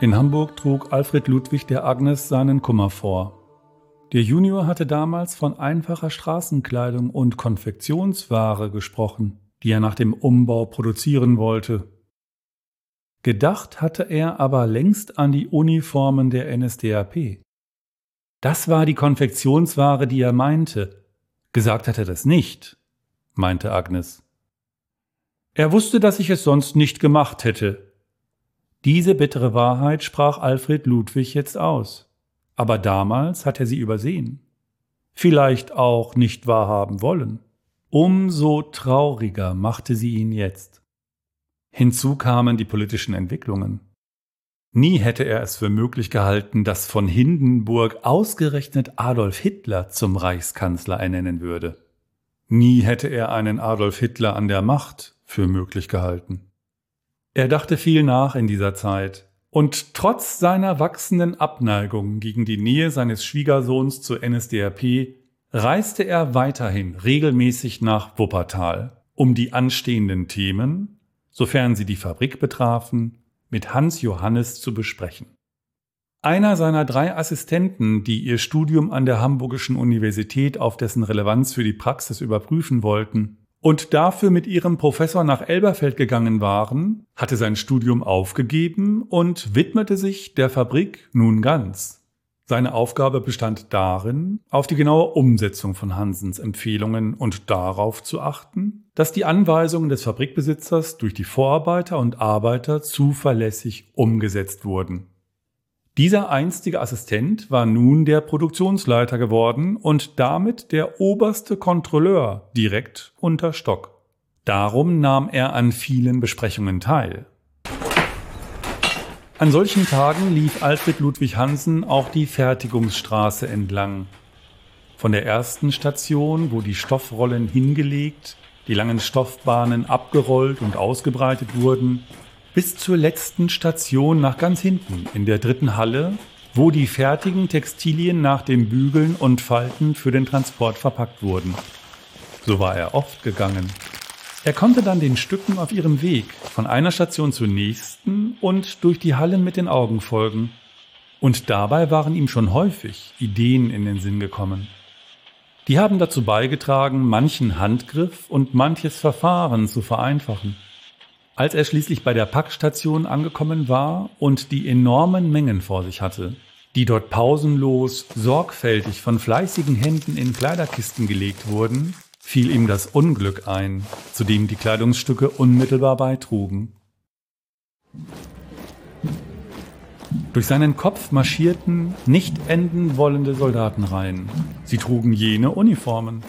In Hamburg trug Alfred Ludwig der Agnes seinen Kummer vor. Der Junior hatte damals von einfacher Straßenkleidung und Konfektionsware gesprochen, die er nach dem Umbau produzieren wollte. Gedacht hatte er aber längst an die Uniformen der NSDAP. Das war die Konfektionsware, die er meinte. Gesagt hat er das nicht, meinte Agnes. Er wusste, dass ich es sonst nicht gemacht hätte. Diese bittere Wahrheit sprach Alfred Ludwig jetzt aus aber damals hat er sie übersehen. Vielleicht auch nicht wahrhaben wollen. Umso trauriger machte sie ihn jetzt. Hinzu kamen die politischen Entwicklungen. Nie hätte er es für möglich gehalten, dass von Hindenburg ausgerechnet Adolf Hitler zum Reichskanzler ernennen würde. Nie hätte er einen Adolf Hitler an der Macht für möglich gehalten. Er dachte viel nach in dieser Zeit, und trotz seiner wachsenden Abneigung gegen die Nähe seines Schwiegersohns zur NSDAP reiste er weiterhin regelmäßig nach Wuppertal, um die anstehenden Themen, sofern sie die Fabrik betrafen, mit Hans Johannes zu besprechen. Einer seiner drei Assistenten, die ihr Studium an der Hamburgischen Universität auf dessen Relevanz für die Praxis überprüfen wollten, und dafür mit ihrem Professor nach Elberfeld gegangen waren, hatte sein Studium aufgegeben und widmete sich der Fabrik nun ganz. Seine Aufgabe bestand darin, auf die genaue Umsetzung von Hansens Empfehlungen und darauf zu achten, dass die Anweisungen des Fabrikbesitzers durch die Vorarbeiter und Arbeiter zuverlässig umgesetzt wurden. Dieser einstige Assistent war nun der Produktionsleiter geworden und damit der oberste Kontrolleur direkt unter Stock. Darum nahm er an vielen Besprechungen teil. An solchen Tagen lief Alfred Ludwig Hansen auch die Fertigungsstraße entlang. Von der ersten Station, wo die Stoffrollen hingelegt, die langen Stoffbahnen abgerollt und ausgebreitet wurden, bis zur letzten Station nach ganz hinten in der dritten Halle, wo die fertigen Textilien nach dem Bügeln und Falten für den Transport verpackt wurden. So war er oft gegangen. Er konnte dann den Stücken auf ihrem Weg von einer Station zur nächsten und durch die Hallen mit den Augen folgen. Und dabei waren ihm schon häufig Ideen in den Sinn gekommen. Die haben dazu beigetragen, manchen Handgriff und manches Verfahren zu vereinfachen. Als er schließlich bei der Packstation angekommen war und die enormen Mengen vor sich hatte, die dort pausenlos, sorgfältig von fleißigen Händen in Kleiderkisten gelegt wurden, fiel ihm das Unglück ein, zu dem die Kleidungsstücke unmittelbar beitrugen. Durch seinen Kopf marschierten nicht enden wollende Soldatenreihen. Sie trugen jene Uniformen.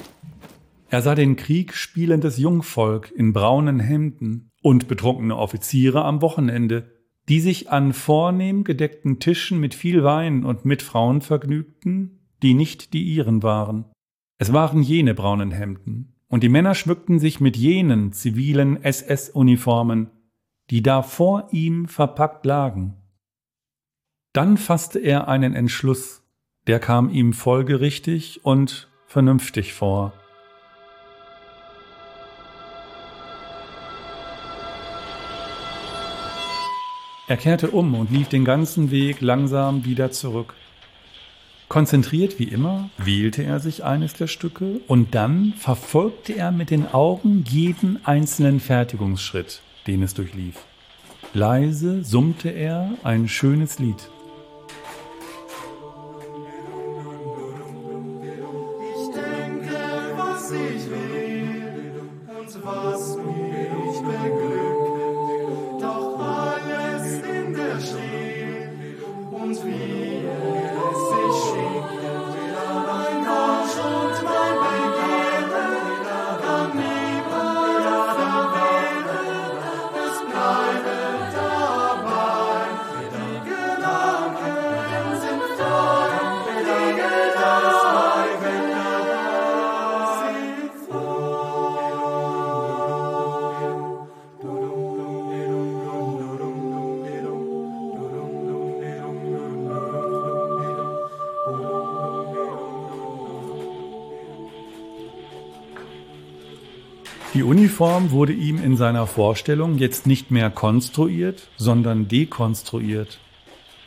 Er sah den Krieg spielendes Jungvolk in braunen Hemden, und betrunkene Offiziere am Wochenende, die sich an vornehm gedeckten Tischen mit viel Wein und mit Frauen vergnügten, die nicht die ihren waren. Es waren jene braunen Hemden, und die Männer schmückten sich mit jenen zivilen SS-Uniformen, die da vor ihm verpackt lagen. Dann fasste er einen Entschluss, der kam ihm folgerichtig und vernünftig vor. Er kehrte um und lief den ganzen Weg langsam wieder zurück. Konzentriert wie immer wählte er sich eines der Stücke und dann verfolgte er mit den Augen jeden einzelnen Fertigungsschritt, den es durchlief. Leise summte er ein schönes Lied. Ich denke, was ich will und was Die Uniform wurde ihm in seiner Vorstellung jetzt nicht mehr konstruiert, sondern dekonstruiert.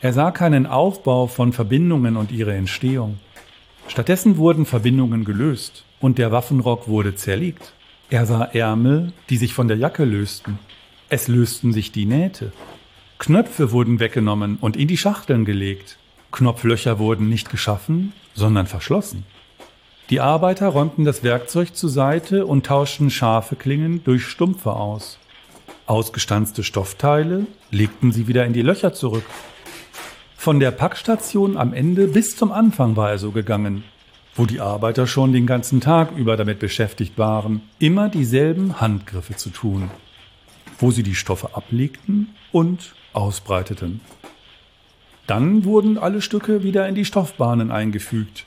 Er sah keinen Aufbau von Verbindungen und ihre Entstehung. Stattdessen wurden Verbindungen gelöst und der Waffenrock wurde zerlegt. Er sah Ärmel, die sich von der Jacke lösten. Es lösten sich die Nähte. Knöpfe wurden weggenommen und in die Schachteln gelegt. Knopflöcher wurden nicht geschaffen, sondern verschlossen. Die Arbeiter räumten das Werkzeug zur Seite und tauschten scharfe Klingen durch stumpfe aus. Ausgestanzte Stoffteile legten sie wieder in die Löcher zurück. Von der Packstation am Ende bis zum Anfang war er so gegangen, wo die Arbeiter schon den ganzen Tag über damit beschäftigt waren, immer dieselben Handgriffe zu tun, wo sie die Stoffe ablegten und ausbreiteten. Dann wurden alle Stücke wieder in die Stoffbahnen eingefügt,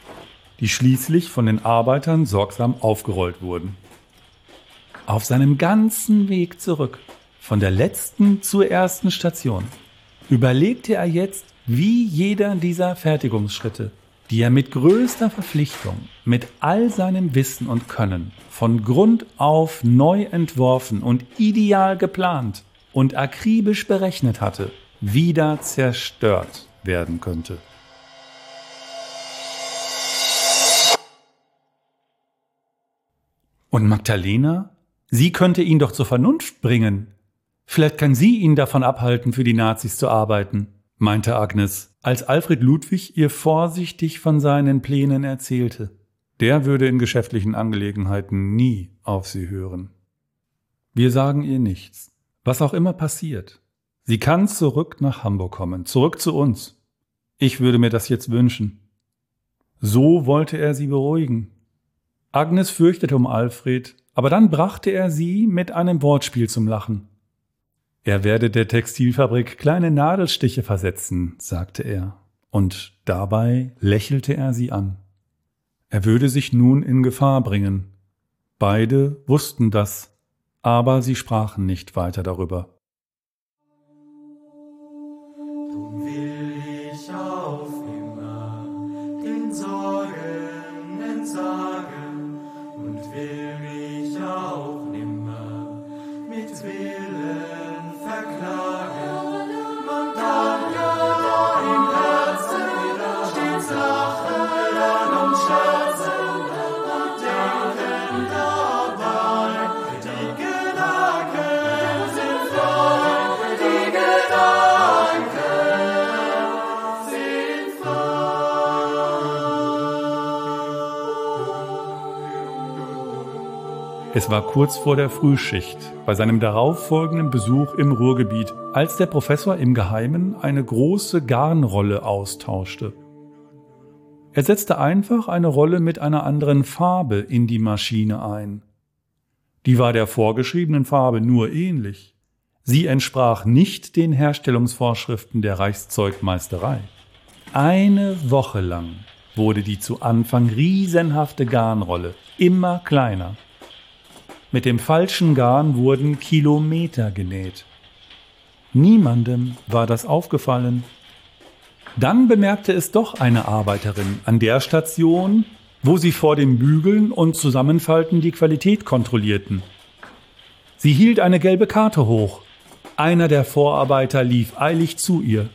die schließlich von den Arbeitern sorgsam aufgerollt wurden. Auf seinem ganzen Weg zurück, von der letzten zur ersten Station, überlegte er jetzt, wie jeder dieser Fertigungsschritte, die er mit größter Verpflichtung, mit all seinem Wissen und Können, von Grund auf neu entworfen und ideal geplant und akribisch berechnet hatte, wieder zerstört werden könnte. Und Magdalena? Sie könnte ihn doch zur Vernunft bringen. Vielleicht kann sie ihn davon abhalten, für die Nazis zu arbeiten, meinte Agnes, als Alfred Ludwig ihr vorsichtig von seinen Plänen erzählte. Der würde in geschäftlichen Angelegenheiten nie auf sie hören. Wir sagen ihr nichts. Was auch immer passiert. Sie kann zurück nach Hamburg kommen, zurück zu uns. Ich würde mir das jetzt wünschen. So wollte er sie beruhigen. Agnes fürchtete um Alfred, aber dann brachte er sie mit einem Wortspiel zum Lachen. Er werde der Textilfabrik kleine Nadelstiche versetzen, sagte er, und dabei lächelte er sie an. Er würde sich nun in Gefahr bringen. Beide wussten das, aber sie sprachen nicht weiter darüber. Es war kurz vor der Frühschicht, bei seinem darauffolgenden Besuch im Ruhrgebiet, als der Professor im Geheimen eine große Garnrolle austauschte. Er setzte einfach eine Rolle mit einer anderen Farbe in die Maschine ein. Die war der vorgeschriebenen Farbe nur ähnlich. Sie entsprach nicht den Herstellungsvorschriften der Reichszeugmeisterei. Eine Woche lang wurde die zu Anfang riesenhafte Garnrolle immer kleiner mit dem falschen Garn wurden Kilometer genäht. Niemandem war das aufgefallen. Dann bemerkte es doch eine Arbeiterin an der Station, wo sie vor dem Bügeln und Zusammenfalten die Qualität kontrollierten. Sie hielt eine gelbe Karte hoch. Einer der Vorarbeiter lief eilig zu ihr.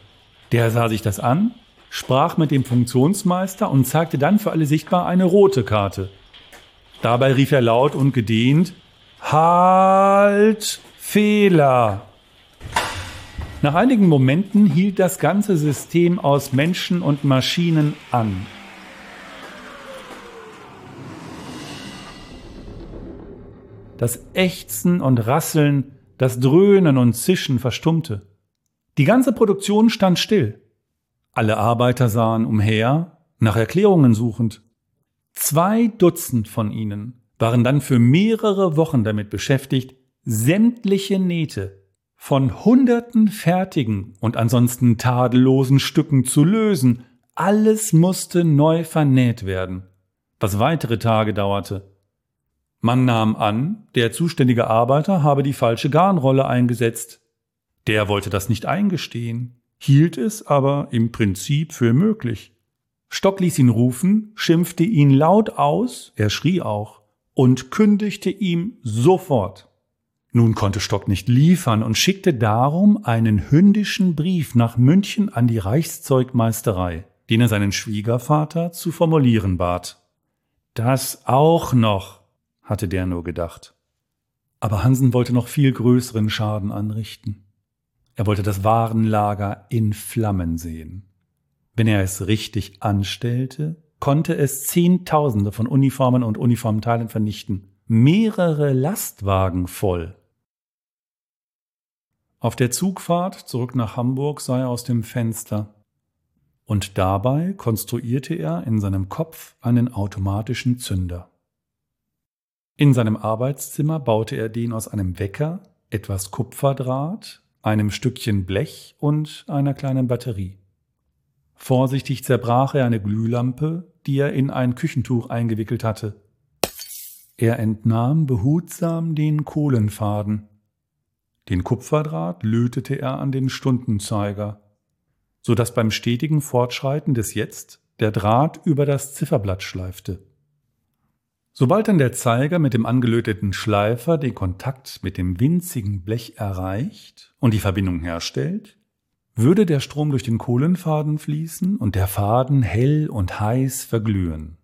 Der sah sich das an, sprach mit dem Funktionsmeister und zeigte dann für alle sichtbar eine rote Karte. Dabei rief er laut und gedehnt Halt! Fehler! Nach einigen Momenten hielt das ganze System aus Menschen und Maschinen an. Das Ächzen und Rasseln, das Dröhnen und Zischen verstummte. Die ganze Produktion stand still. Alle Arbeiter sahen umher, nach Erklärungen suchend. Zwei Dutzend von ihnen waren dann für mehrere Wochen damit beschäftigt, sämtliche Nähte von hunderten fertigen und ansonsten tadellosen Stücken zu lösen. Alles musste neu vernäht werden, was weitere Tage dauerte. Man nahm an, der zuständige Arbeiter habe die falsche Garnrolle eingesetzt. Der wollte das nicht eingestehen, hielt es aber im Prinzip für möglich. Stock ließ ihn rufen, schimpfte ihn laut aus, er schrie auch und kündigte ihm sofort. Nun konnte Stock nicht liefern und schickte darum einen hündischen Brief nach München an die Reichszeugmeisterei, den er seinen Schwiegervater zu formulieren bat. Das auch noch, hatte der nur gedacht. Aber Hansen wollte noch viel größeren Schaden anrichten. Er wollte das Warenlager in Flammen sehen. Wenn er es richtig anstellte, konnte es Zehntausende von Uniformen und Uniformteilen vernichten. Mehrere Lastwagen voll. Auf der Zugfahrt zurück nach Hamburg sah er aus dem Fenster. Und dabei konstruierte er in seinem Kopf einen automatischen Zünder. In seinem Arbeitszimmer baute er den aus einem Wecker, etwas Kupferdraht, einem Stückchen Blech und einer kleinen Batterie. Vorsichtig zerbrach er eine Glühlampe, die er in ein Küchentuch eingewickelt hatte. Er entnahm behutsam den Kohlenfaden. Den Kupferdraht lötete er an den Stundenzeiger, so dass beim stetigen Fortschreiten des Jetzt der Draht über das Zifferblatt schleifte. Sobald dann der Zeiger mit dem angelöteten Schleifer den Kontakt mit dem winzigen Blech erreicht und die Verbindung herstellt, würde der Strom durch den Kohlenfaden fließen und der Faden hell und heiß verglühen.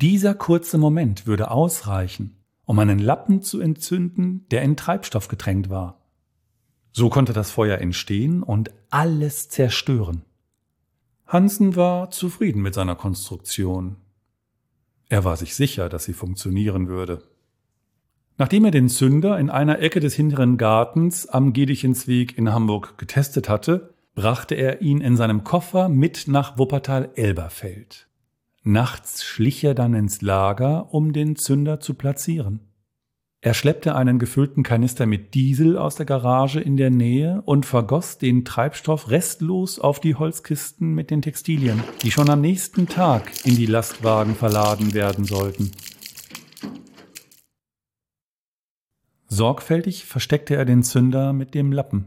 Dieser kurze Moment würde ausreichen, um einen Lappen zu entzünden, der in Treibstoff getränkt war. So konnte das Feuer entstehen und alles zerstören. Hansen war zufrieden mit seiner Konstruktion. Er war sich sicher, dass sie funktionieren würde. Nachdem er den Zünder in einer Ecke des hinteren Gartens am Gedichensweg in Hamburg getestet hatte, brachte er ihn in seinem Koffer mit nach Wuppertal-Elberfeld. Nachts schlich er dann ins Lager, um den Zünder zu platzieren. Er schleppte einen gefüllten Kanister mit Diesel aus der Garage in der Nähe und vergoss den Treibstoff restlos auf die Holzkisten mit den Textilien, die schon am nächsten Tag in die Lastwagen verladen werden sollten. Sorgfältig versteckte er den Zünder mit dem Lappen.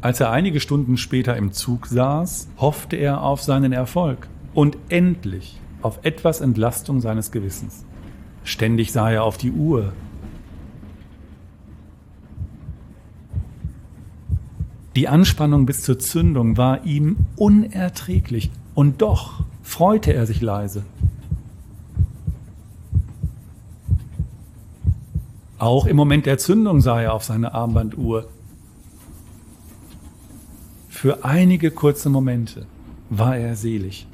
Als er einige Stunden später im Zug saß, hoffte er auf seinen Erfolg und endlich auf etwas Entlastung seines Gewissens. Ständig sah er auf die Uhr. Die Anspannung bis zur Zündung war ihm unerträglich, und doch freute er sich leise. Auch im Moment der Zündung sah er auf seine Armbanduhr. Für einige kurze Momente war er selig.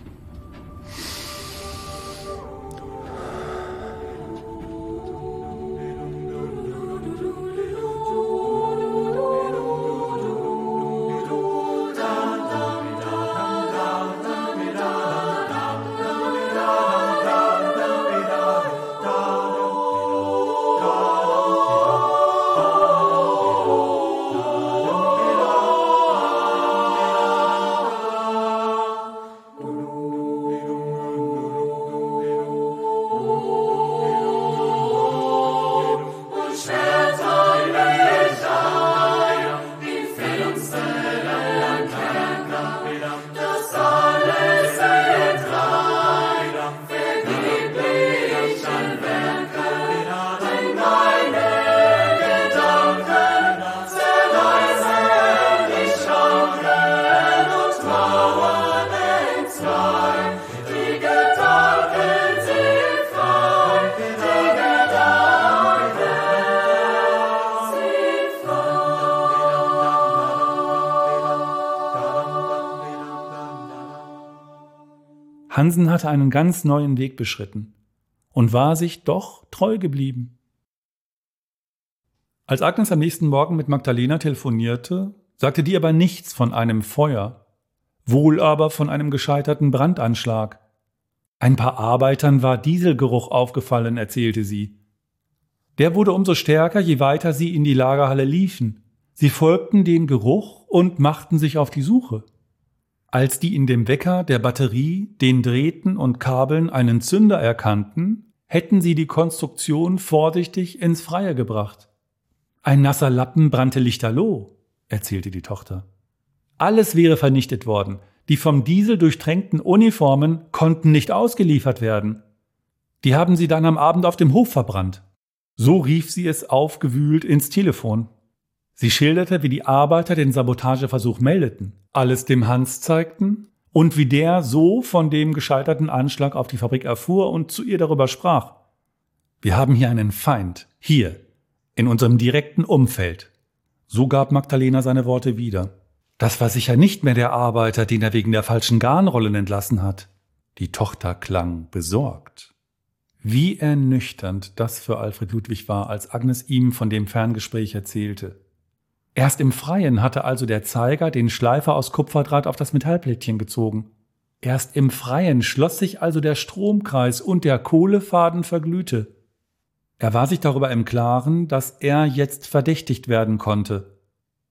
Hansen hatte einen ganz neuen Weg beschritten und war sich doch treu geblieben. Als Agnes am nächsten Morgen mit Magdalena telefonierte, sagte die aber nichts von einem Feuer, wohl aber von einem gescheiterten Brandanschlag. Ein paar Arbeitern war Dieselgeruch aufgefallen, erzählte sie. Der wurde umso stärker, je weiter sie in die Lagerhalle liefen. Sie folgten dem Geruch und machten sich auf die Suche. Als die in dem Wecker, der Batterie, den Drähten und Kabeln einen Zünder erkannten, hätten sie die Konstruktion vorsichtig ins Freie gebracht. Ein nasser Lappen brannte lichterloh, erzählte die Tochter. Alles wäre vernichtet worden, Die vom Diesel durchtränkten Uniformen konnten nicht ausgeliefert werden. Die haben sie dann am Abend auf dem Hof verbrannt. So rief sie es aufgewühlt ins Telefon. Sie schilderte, wie die Arbeiter den Sabotageversuch meldeten, alles dem Hans zeigten und wie der so von dem gescheiterten Anschlag auf die Fabrik erfuhr und zu ihr darüber sprach. Wir haben hier einen Feind, hier, in unserem direkten Umfeld. So gab Magdalena seine Worte wieder. Das war sicher nicht mehr der Arbeiter, den er wegen der falschen Garnrollen entlassen hat. Die Tochter klang besorgt. Wie ernüchternd das für Alfred Ludwig war, als Agnes ihm von dem Ferngespräch erzählte. Erst im Freien hatte also der Zeiger den Schleifer aus Kupferdraht auf das Metallplättchen gezogen. Erst im Freien schloss sich also der Stromkreis und der Kohlefaden verglühte. Er war sich darüber im Klaren, dass er jetzt verdächtigt werden konnte.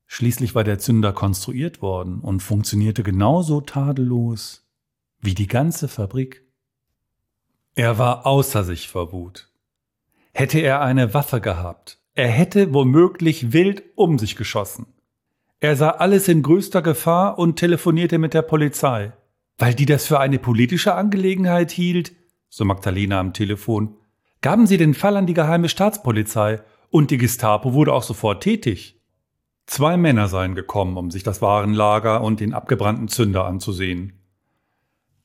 Schließlich war der Zünder konstruiert worden und funktionierte genauso tadellos wie die ganze Fabrik. Er war außer sich vor Wut. Hätte er eine Waffe gehabt, er hätte womöglich wild um sich geschossen. Er sah alles in größter Gefahr und telefonierte mit der Polizei. Weil die das für eine politische Angelegenheit hielt, so Magdalena am Telefon, gaben sie den Fall an die geheime Staatspolizei und die Gestapo wurde auch sofort tätig. Zwei Männer seien gekommen, um sich das Warenlager und den abgebrannten Zünder anzusehen.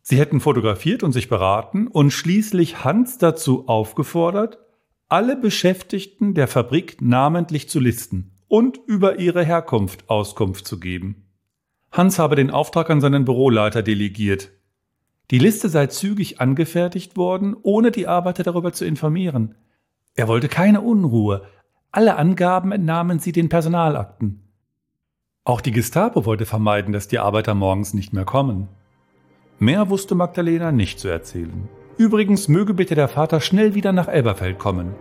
Sie hätten fotografiert und sich beraten und schließlich Hans dazu aufgefordert, alle Beschäftigten der Fabrik namentlich zu listen und über ihre Herkunft Auskunft zu geben. Hans habe den Auftrag an seinen Büroleiter delegiert. Die Liste sei zügig angefertigt worden, ohne die Arbeiter darüber zu informieren. Er wollte keine Unruhe. Alle Angaben entnahmen sie den Personalakten. Auch die Gestapo wollte vermeiden, dass die Arbeiter morgens nicht mehr kommen. Mehr wusste Magdalena nicht zu erzählen. Übrigens möge bitte der Vater schnell wieder nach Elberfeld kommen.